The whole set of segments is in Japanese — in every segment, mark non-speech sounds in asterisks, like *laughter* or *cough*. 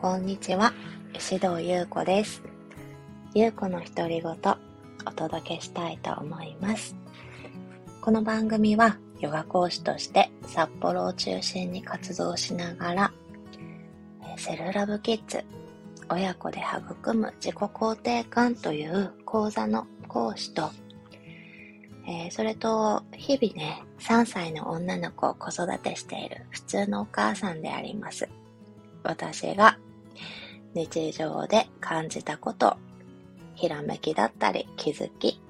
こんにちは、石堂優子です。優子の独り言、お届けしたいと思います。この番組は、ヨガ講師として札幌を中心に活動しながら、セルラブキッズ、親子で育む自己肯定感という講座の講師と、えーそれと、日々ね、3歳の女の子を子育てしている普通のお母さんであります。私が日常で感じたこと、ひらめきだったり気づき、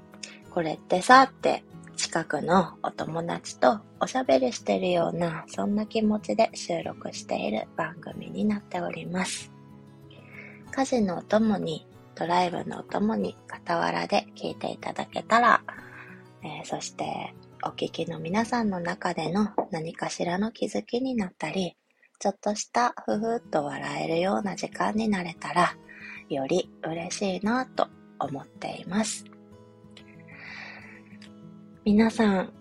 これってさって近くのお友達とおしゃべりしてるような、そんな気持ちで収録している番組になっております。家事のお供に、ドライブのお供に、傍らで聞いていただけたら、えーそしてお聞きの皆さんの中での何かしらの気づきになったり、ちょっとしたふふっと笑えるような時間になれたら、より嬉しいなと思っています。皆さん、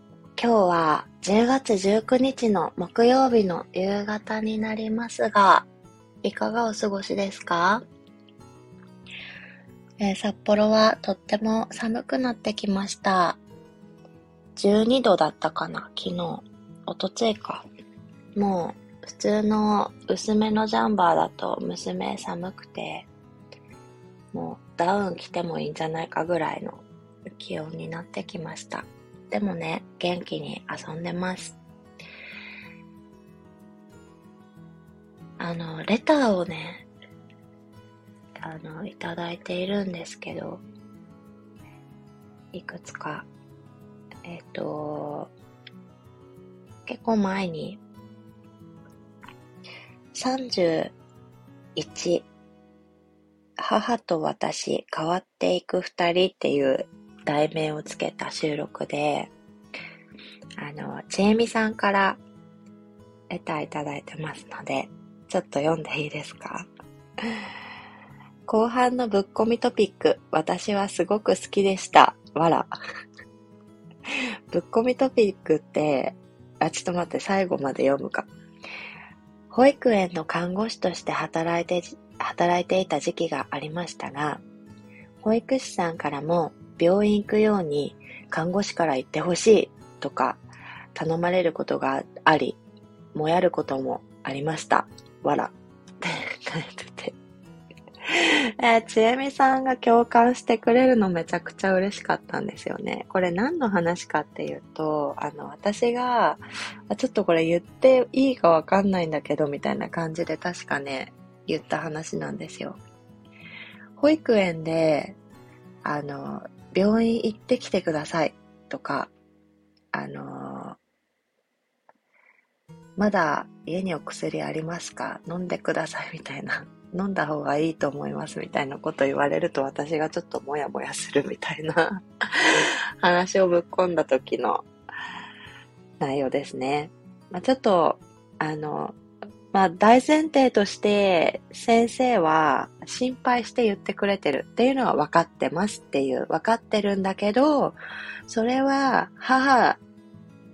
今日は10月19日の木曜日の夕方になりますが、いかがお過ごしですか、えー札幌はとっても寒くなってきました。12度だったかな昨日。おとついか。もう普通の薄めのジャンバーだと娘寒くて、もうダウン着てもいいんじゃないかぐらいの気温になってきました。でもね、元気に遊んでます。あの、レターをね、あの、いただいているんですけど、いくつか、えっ、と、結構前に、31、母と私変わっていく二人っていう題名をつけた収録で、あの、ちえみさんからレターいただいてますので、ちょっと読んでいいですか？後半のぶっこみトピック、私はすごく好きでした。わら。ぶっこみトピックって、あ、ちょっと待って、最後まで読むか。保育園の看護師として働いて、働いていた時期がありましたが、保育士さんからも病院行くように看護師から行ってほしいとか頼まれることがあり、もやることもありました。わら。*laughs* えーちえみさんが共感してくれるのめちゃくちゃ嬉しかったんですよね。これ何の話かっていうと、あの、私が、ちょっとこれ言っていいかわかんないんだけど、みたいな感じで確かね、言った話なんですよ。保育園で、あの、病院行ってきてくださいとか、あの、まだ家にお薬ありますか？飲んでくださいみたいな。飲んだ方がいいと思いますみたいなこと言われると私がちょっとモヤモヤするみたいな話をぶっ込んだ時の内容ですね。まあ、ちょっと、あの、まあ、大前提として先生は心配して言ってくれてるっていうのは分かってますっていう分かってるんだけどそれは母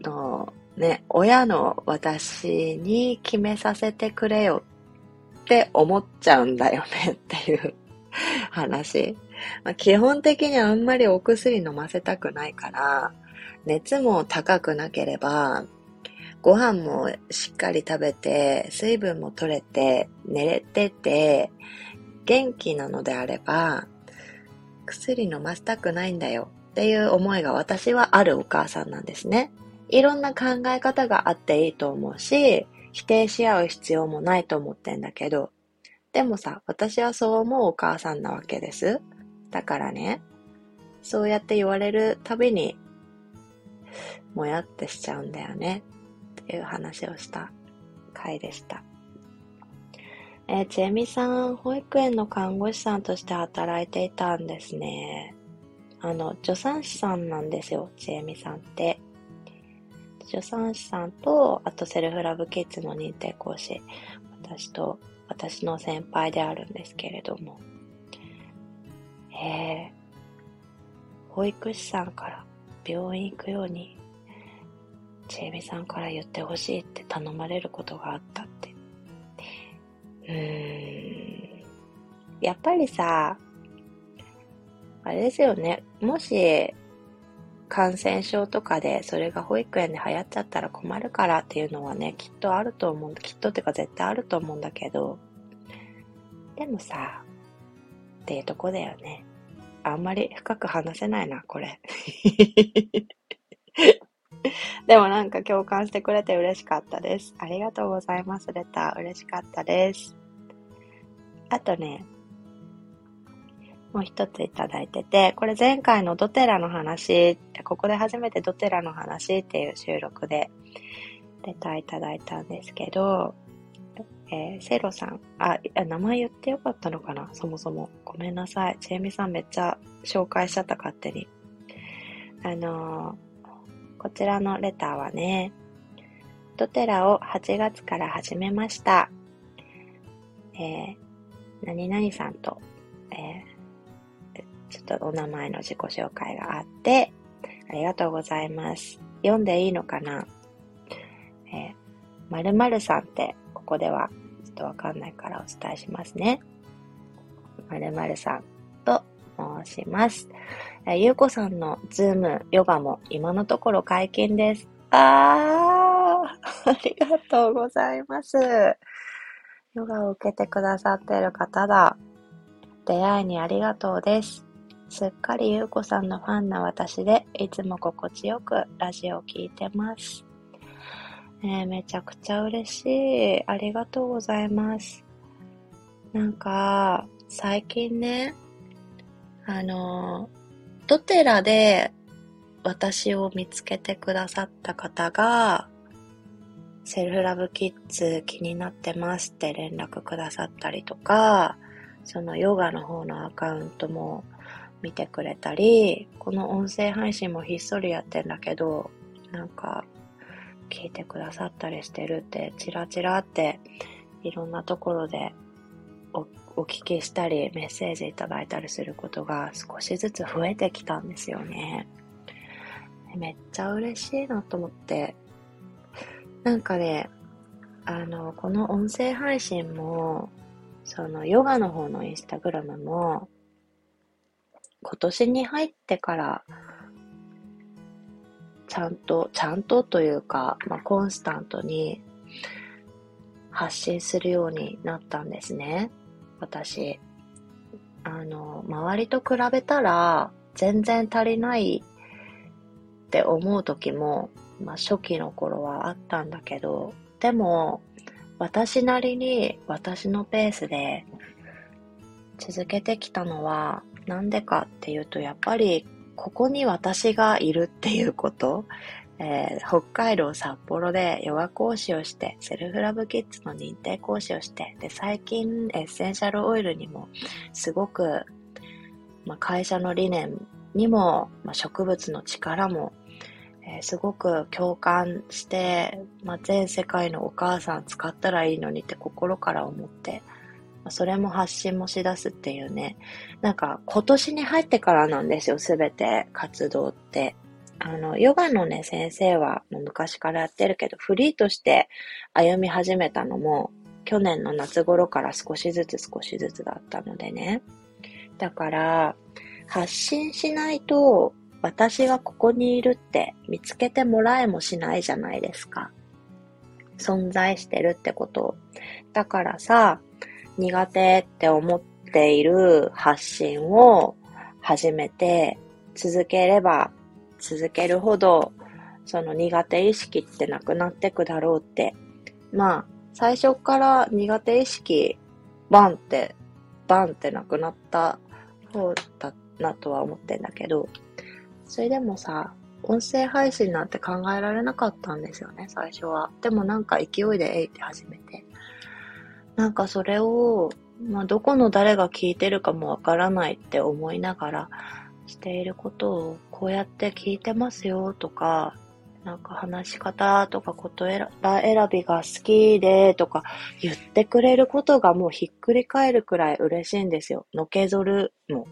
のね親の私に決めさせてくれよって思っちゃうんだよねっていう話、まあ、基本的にあんまりお薬飲ませたくないから熱も高くなければご飯もしっかり食べて、水分も取れて、寝れてて、元気なのであれば、薬飲ませたくないんだよっていう思いが私はあるお母さんなんですね。いろんな考え方があっていいと思うし、否定し合う必要もないと思ってんだけど、でもさ、私はそう思うお母さんなわけです。だからね、そうやって言われるたびに、もやってしちゃうんだよね。っていう話をした回でした。えー、ちえみさん、保育園の看護師さんとして働いていたんですね。あの、助産師さんなんですよ、ちえみさんって。助産師さんと、あとセルフラブキッズの認定講師、私と、私の先輩であるんですけれども。えー、保育士さんから病院行くようにちえみさんから言ってほしいって頼まれることがあったって。うーんやっぱりさ、あれですよね。もし、感染症とかでそれが保育園で流行っちゃったら困るからっていうのはね、きっとあると思う。きっとっていうか絶対あると思うんだけど、でもさ、っていうとこだよね。あんまり深く話せないな、これ。*laughs* でもなんか共感してくれて嬉しかったです。ありがとうございます、レター。嬉しかったです。あとね、もう一ついただいてて、これ前回のドテラの話、ここで初めてドテラの話っていう収録でレターいただいたんですけど、えー、セロさん、あ、名前言ってよかったのかな？そもそも。ごめんなさい。チェミさんめっちゃ紹介しちゃった勝手に。あのこちらのレターはね、ドテラを8月から始めました。えー、何々さんと、えー、ちょっとお名前の自己紹介があって、ありがとうございます。読んでいいのかな？えー、〇〇さんって、ここではちょっとわかんないからお伝えしますね。〇〇さんと申します。えゆうこさんのズームヨガも今のところ解禁です。あー、ありがとうございます。ヨガを受けてくださっている方だ。出会いにありがとうです。すっかりゆうこさんのファンな私で、いつも心地よくラジオを聴いてます。えー、めちゃくちゃ嬉しい。ありがとうございます。なんか、最近ね、あの、ドテラで私を見つけてくださった方が、セルフラブキッズ気になってますって連絡くださったりとか、そのヨガの方のアカウントも見てくれたり、この音声配信もひっそりやってんだけど、なんか聞いてくださったりしてるって、チラチラっていろんなところでお聞きしたり、メッセージいただいたりすることが少しずつ増えてきたんですよね。めっちゃ嬉しいなと思って。なんかね、あの、この音声配信も、そのヨガの方のインスタグラムも、今年に入ってから、ちゃんと、ちゃんとというか、まあ、コンスタントに発信するようになったんですね。私。あの、周りと比べたら全然足りないって思う時も、まあ初期の頃はあったんだけど、でも私なりに私のペースで続けてきたのはなんでかっていうとやっぱりここに私がいるっていうこと。えー、北海道札幌でヨガ講師をして、セルフラブキッズの認定講師をして、で、最近エッセンシャルオイルにもすごく、まあ、会社の理念にも、まあ、植物の力も、えー、すごく共感して、まあ、全世界のお母さん使ったらいいのにって心から思って、それも発信もし出すっていうね、なんか今年に入ってからなんですよ、すべて活動って。あの、ヨガのね、先生は昔からやってるけど、フリーとして歩み始めたのも、去年の夏頃から少しずつ少しずつだったのでね。だから、発信しないと、私がここにいるって見つけてもらえもしないじゃないですか。存在してるってこと。だからさ、苦手って思っている発信を始めて続ければ続けるほど、その苦手意識ってなくなってくだろうって。まあ、最初から苦手意識、バンって、バンってなくなった方だなとは思ってんだけど、それでもさ、音声配信なんて考えられなかったんですよね、最初は。でもなんか勢いでえいって始めて。なんかそれを、まあ、どこの誰が聞いてるかもわからないって思いながら、していることをこうやって聞いてますよとか、なんか話し方とか言葉選びが好きでとか言ってくれることがもうひっくり返るくらい嬉しいんですよ。のけぞるも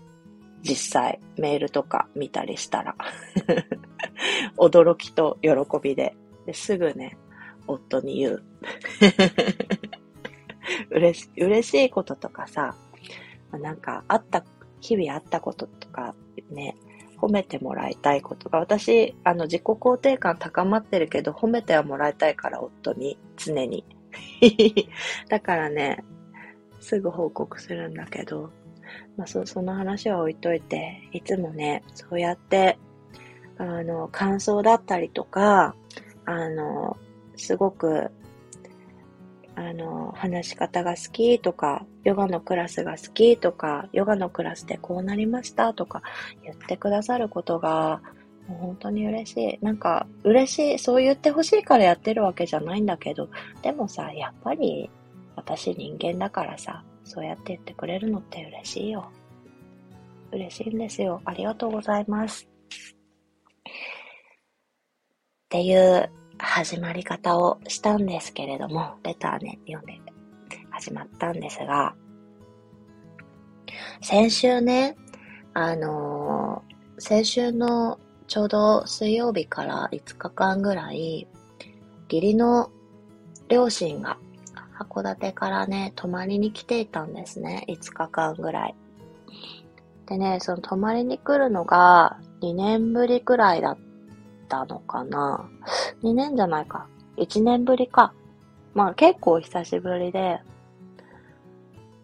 実際メールとか見たりしたら *laughs* 驚きと喜びでですぐね、夫に言う。嬉し嬉しいこととかさ、なんか、あった、日々あったこととか、ね、褒めてもらいたいことが、私、あの、自己肯定感高まってるけど、褒めてはもらいたいから、夫に、常に。*laughs* だからね、すぐ報告するんだけど、まあ、そその話は置いといて、いつもね、そうやって、あの、感想だったりとか、あの、すごく、あの、話し方が好きとか、ヨガのクラスが好きとか、ヨガのクラスでこうなりましたとか言ってくださることが、もう本当に嬉しい。なんか、嬉しい。そう言ってほしいからやってるわけじゃないんだけど、でもさ、やっぱり、私人間だからさ、そうやって言ってくれるのって嬉しいよ。嬉しいんですよ。ありがとうございます。っていう始まり方をしたんですけれども、レターね、読んで始まったんですが、先週ね、あのー、先週のちょうど水曜日から5日間ぐらい、義理の両親が函館からね、泊まりに来ていたんですね。5日間ぐらい。でね、その泊まりに来るのが2年ぶりくらいだったのかな。2年じゃないか。1年ぶりか。まあ結構久しぶりで、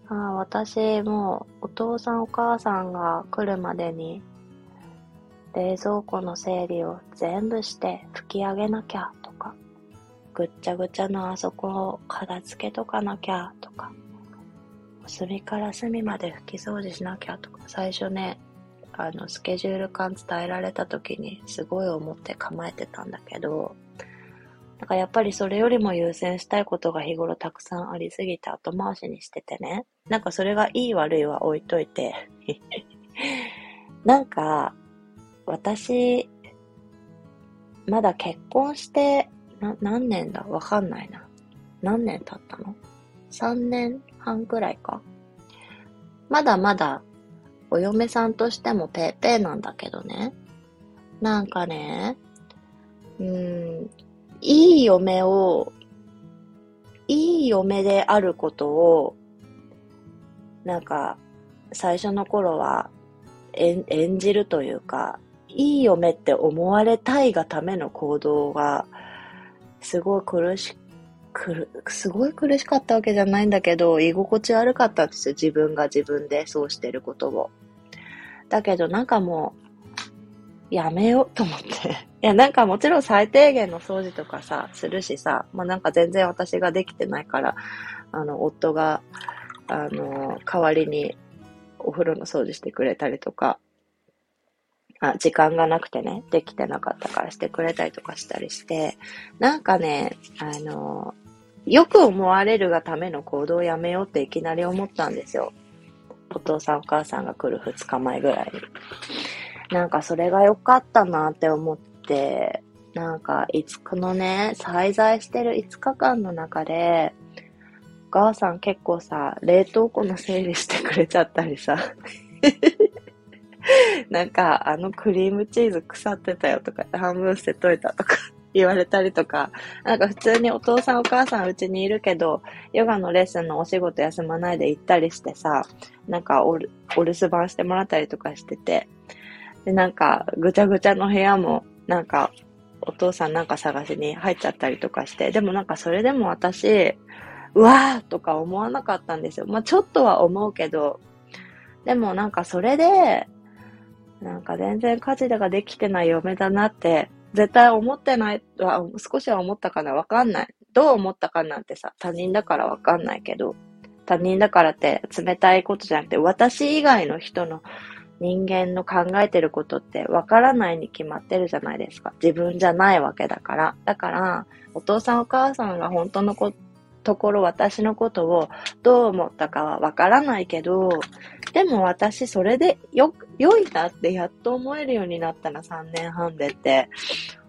あ私もお父さんお母さんが来るまでに冷蔵庫の整理を全部して拭き上げなきゃとか、ぐっちゃぐちゃのあそこを片付けとかなきゃとか、隅から隅まで拭き掃除しなきゃとか、最初ね、あの、スケジュール感伝えられた時にすごい思って構えてたんだけど、なんかやっぱりそれよりも優先したいことが日頃たくさんありすぎて後回しにしててね。なんかそれがいい悪いは置いといて。*laughs* なんか、私、まだ結婚して、な、何年だ？わかんないな。何年経ったの ?3 年半くらいか。まだまだお嫁さんとしてもペーペーなんだけどね。なんかね、うーん、いい嫁を、いい嫁であることを、なんか、最初の頃は演演じるというか、いい嫁って思われたいがための行動が、すごい苦しくる、すごい苦しかったわけじゃないんだけど、居心地悪かったんですよ。自分が自分でそうしてることを。だけどなんかもう、やめようと思って。いや、なんかもちろん最低限の掃除とかさ、するしさ、まあなんか全然私ができてないから、あの、夫が、あの、代わりにお風呂の掃除してくれたりとか、あ、時間がなくてね、できてなかったからしてくれたりとかしたりして、なんかね、あの、よく思われるがための行動をやめようっていきなり思ったんですよ。お父さんお母さんが来る2日前ぐらいに。なんかそれが良かったなって思って、なんか、いつこのね、滞在してる5日間の中で、お母さん結構さ、冷凍庫の整理してくれちゃったりさ、*laughs* なんか、あのクリームチーズ腐ってたよとか、半分捨てといたとか言われたりとか、なんか普通にお父さんお母さんうちにいるけど、ヨガのレッスンのお仕事休まないで行ったりしてさ、なんかお留守番してもらったりとかしてて、で、なんかぐちゃぐちゃの部屋も、なんかお父さんなんか探しに入っちゃったりとかして、でもなんかそれでも私、うわーとか思わなかったんですよ。まあちょっとは思うけど、でもなんかそれで、なんか全然家事ができてない嫁だなって、絶対思ってないは、少しは思ったかなわかんない。どう思ったかなんてさ、他人だからわかんないけど、他人だからって冷たいことじゃなくて、私以外の人の人間の考えてることってわからないに決まってるじゃないですか。自分じゃないわけだから。だから、お父さんお母さんが本当のこところ私のことをどう思ったかはわからないけど、でも私それでよ、良いなってやっと思えるようになったら3年半でって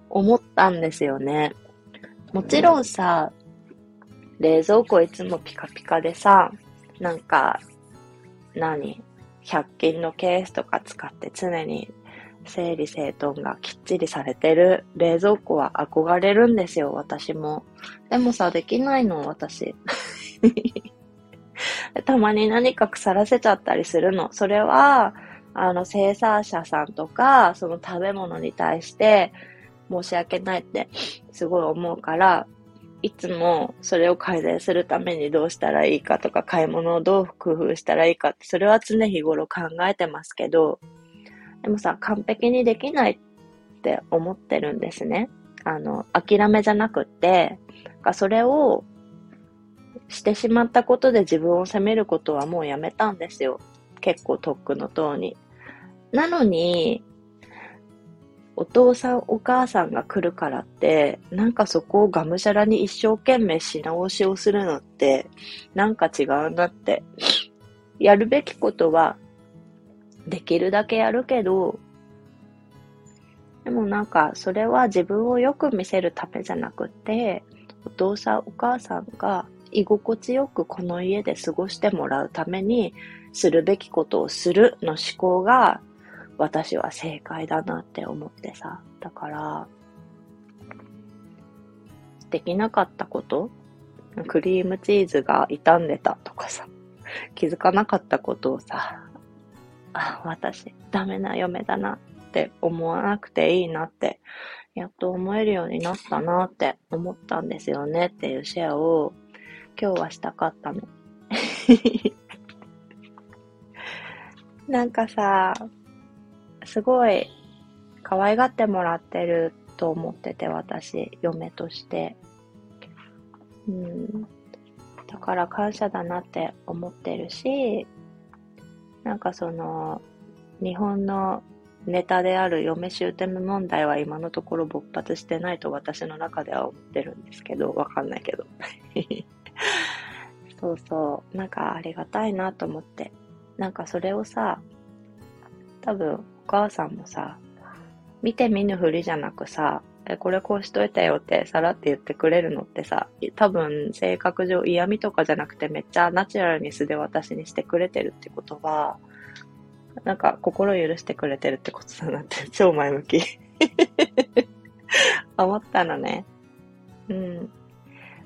思ったんですよね。もちろんさ、冷蔵庫いつもピカピカでさ、なんか、何？?100 均のケースとか使って常に整理整頓がきっちりされてる冷蔵庫は憧れるんですよ、私も。でもさ、できないの、私。*laughs* たまに何か腐らせちゃったりするの。それは、あの、生産者さんとか、その食べ物に対して申し訳ないってすごい思うから、いつもそれを改善するためにどうしたらいいかとか、買い物をどう工夫したらいいかって、それは常日頃考えてますけど、でもさ、完璧にできないって思ってるんですね。あの、諦めじゃなくって、それをしてしまったことで自分を責めることはもうやめたんですよ。結構とっくのとに。なのに、お父さんお母さんが来るからって、なんかそこをがむしゃらに一生懸命し直しをするのって、なんか違うなって。やるべきことは、できるだけやるけど、でもなんか、それは自分をよく見せるためじゃなくて、お父さんお母さんが居心地よくこの家で過ごしてもらうために、するべきことをするの思考が私は正解だなって思ってさ。だから、できなかったことクリームチーズが傷んでたとかさ、気づかなかったことをさ、あ、私、ダメな嫁だなって思わなくていいなって、やっと思えるようになったなって思ったんですよねっていうシェアを今日はしたかったの。*laughs* なんかさ、すごい可愛がってもらってると思ってて、私、嫁として。うん。だから感謝だなって思ってるし、なんかその、日本のネタである嫁姑問題は今のところ勃発してないと私の中では思ってるんですけど、わかんないけど。*laughs* そうそう。なんかありがたいなと思って。なんかそれをさ、多分母さんもさ、見て見ぬふりじゃなくさ、え、これこうしといたよってさらって言ってくれるのってさ、多分性格上嫌味とかじゃなくてめっちゃナチュラルに素で私にしてくれてるってことは、なんか心許してくれてるってことだなって *laughs* 超前向き *laughs* 思ったのね。うん。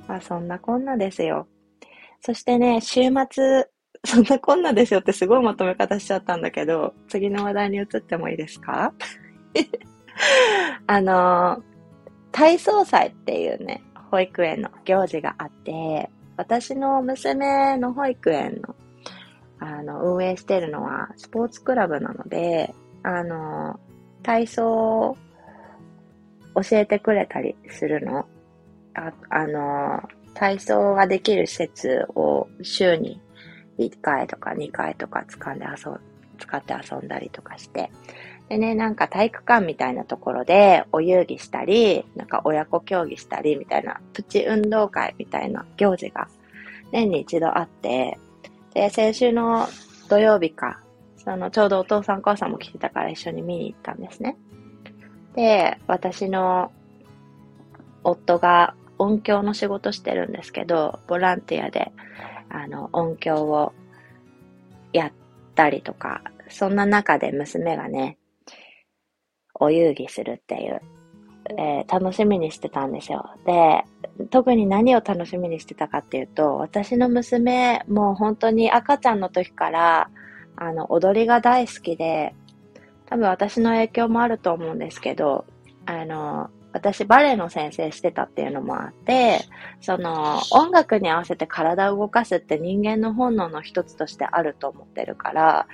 まあそんなこんなですよ。そしてね、週末、*laughs* そんなこんなですよってすごいまとめ方しちゃったんだけど、次の話題に移ってもいいですか？*laughs* あの、体操祭っていうね、保育園の行事があって、私の娘の保育園の、あの、運営してるのはスポーツクラブなので、あの、体操を教えてくれたりするの。ああの、体操ができる施設を週に1回とか2回とか使んで遊使って遊んだりとかして。でね、なんか体育館みたいなところでお遊戯したり、なんか親子競技したりみたいなプチ運動会みたいな行事が年に一度あって、で、先週の土曜日か、そのちょうどお父さんお母さんも来てたから一緒に見に行ったんですね。で、私の夫が音響の仕事してるんですけど、ボランティアで、あの、音響をやったりとか、そんな中で娘がね、お遊戯するっていう、えー、楽しみにしてたんですよ。で、特に何を楽しみにしてたかっていうと、私の娘、もう本当に赤ちゃんの時から、あの、踊りが大好きで、多分私の影響もあると思うんですけど、あの、私バレエの先生してたっていうのもあって、その音楽に合わせて体を動かすって人間の本能の一つとしてあると思ってるから、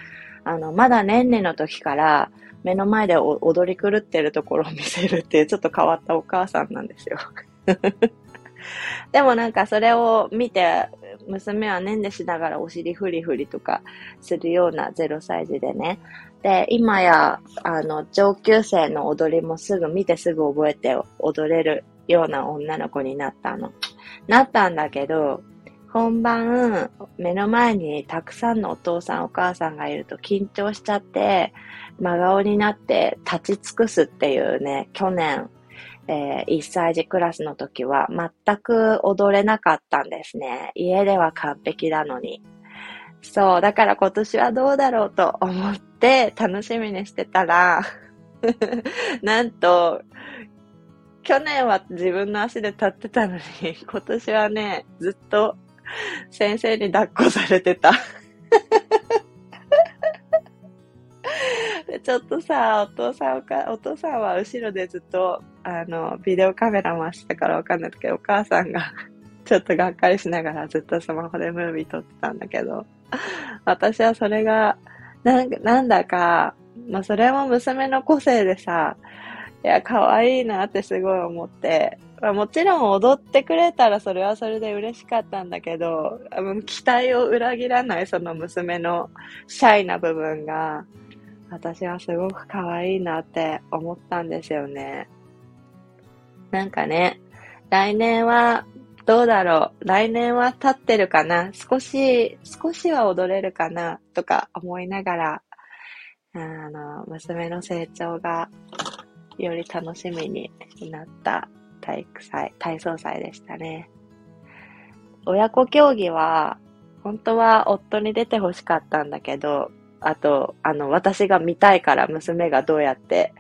あの、まだ年々の時から目の前で踊り狂ってるところを見せるっていうちょっと変わったお母さんなんですよ。*laughs* でもなんかそれを見て、娘は年でしながらお尻フリフリとかするような0歳児でね、で、今や、あの、上級生の踊りもすぐ見てすぐ覚えて踊れるような女の子になったの。なったんだけど、本番、目の前にたくさんのお父さんお母さんがいると緊張しちゃって、真顔になって立ち尽くすっていうね、去年、えー、1歳児クラスの時は全く踊れなかったんですね。家では完璧なのに。そう、だから今年はどうだろうと思って楽しみにしてたら *laughs* なんと、去年は自分の足で立ってたのに、今年はね、ずっと先生に抱っこされてた。ちょっとさ、お父さんか、お父さんは後ろでずっと、あの、ビデオカメラ回してたからわかんないけど、お母さんがちょっとがっかりしながらずっとスマホでムービー撮ってたんだけど、*laughs* 私はそれが、なんなんだか、まあそれも娘の個性でさ、いや、可愛いなってすごい思って、まあ、もちろん踊ってくれたらそれはそれで嬉しかったんだけど、期待を裏切らないその娘のシャイな部分が、私はすごく可愛いなって思ったんですよね。なんかね、来年はどうだろう。来年は立ってるかな。少し、少しは踊れるかな。とか思いながら、あの、娘の成長がより楽しみになった体育祭、体操祭でしたね。親子競技は、本当は夫に出て欲しかったんだけど、あと、あの、私が見たいから娘がどうやって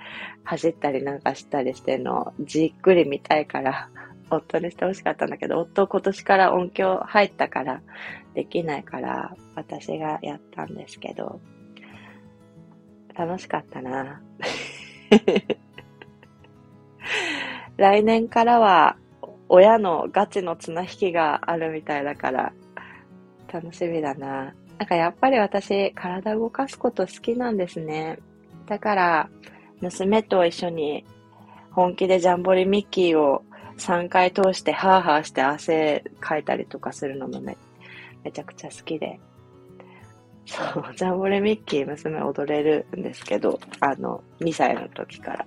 走ったりなんかしたりしてるのをじっくり見たいから、夫にして欲しかったんだけど、夫今年から音響入ったからできないから私がやったんですけど、楽しかったな。*laughs* 来年からは親のガチの綱引きがあるみたいだから楽しみだな。なんかやっぱり私、体動かすこと好きなんですね。だから、娘と一緒に本気でジャンボリミッキーを3回通してハーハーして汗かいたりとかするのもめめちゃくちゃ好きで。そう、ジャンボレミッキー娘踊れるんですけど、あの、2歳の時から。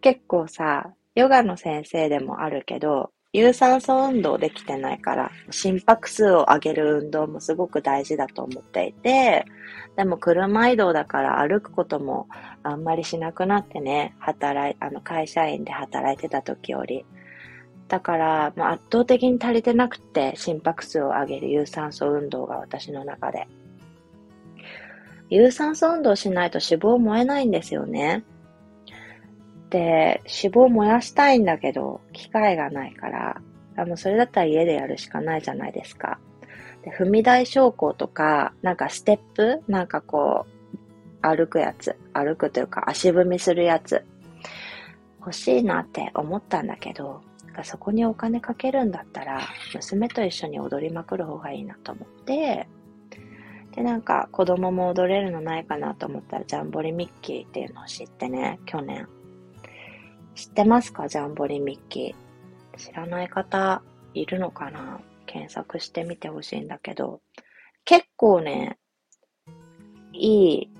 結構さ、ヨガの先生でもあるけど、有酸素運動できてないから、心拍数を上げる運動もすごく大事だと思っていて、でも車移動だから歩くこともあんまりしなくなってね、働い、あの会社員で働いてた時より。だから、まあ、圧倒的に足りてなくて心拍数を上げる有酸素運動が私の中で。有酸素運動しないと脂肪燃えないんですよね。で、脂肪燃やしたいんだけど、機会がないから、あの、それだったら家でやるしかないじゃないですか。で、踏み台昇降とか、なんかステップなんかこう、歩くやつ。歩くというか足踏みするやつ。欲しいなって思ったんだけど、そこにお金かけるんだったら、娘と一緒に踊りまくる方がいいなと思って、で、なんか子供も踊れるのないかなと思ったら、ジャンボリミッキーっていうのを知ってね、去年知ってますか？ジャンボリミッキー。知らない方いるのかな？検索してみてほしいんだけど、結構ね、いい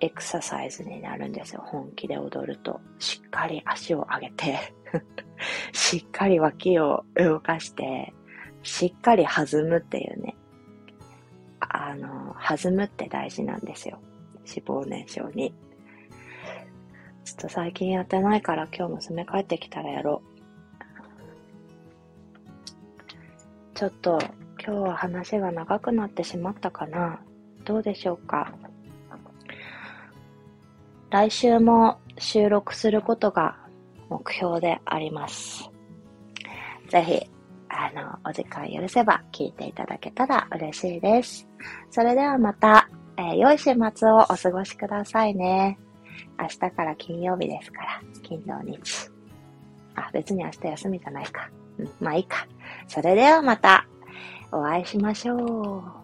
エクササイズになるんですよ。本気で踊ると。しっかり足を上げて *laughs* しっかり脇を動かして、しっかり弾むっていうね。あの、弾むって大事なんですよ。脂肪燃焼に。ちょっと最近やってないから今日娘帰ってきたらやろう。ちょっと今日は話が長くなってしまったかなどうでしょうか来週も収録することが目標であります。ぜひ、あの、お時間許せば聞いていただけたら嬉しいです。それではまた、えー、良い週末をお過ごしくださいね。明日から金曜日ですから、金土日。あ、別に明日休みじゃないか。うん、まあいいか。それではまたお会いしましょう。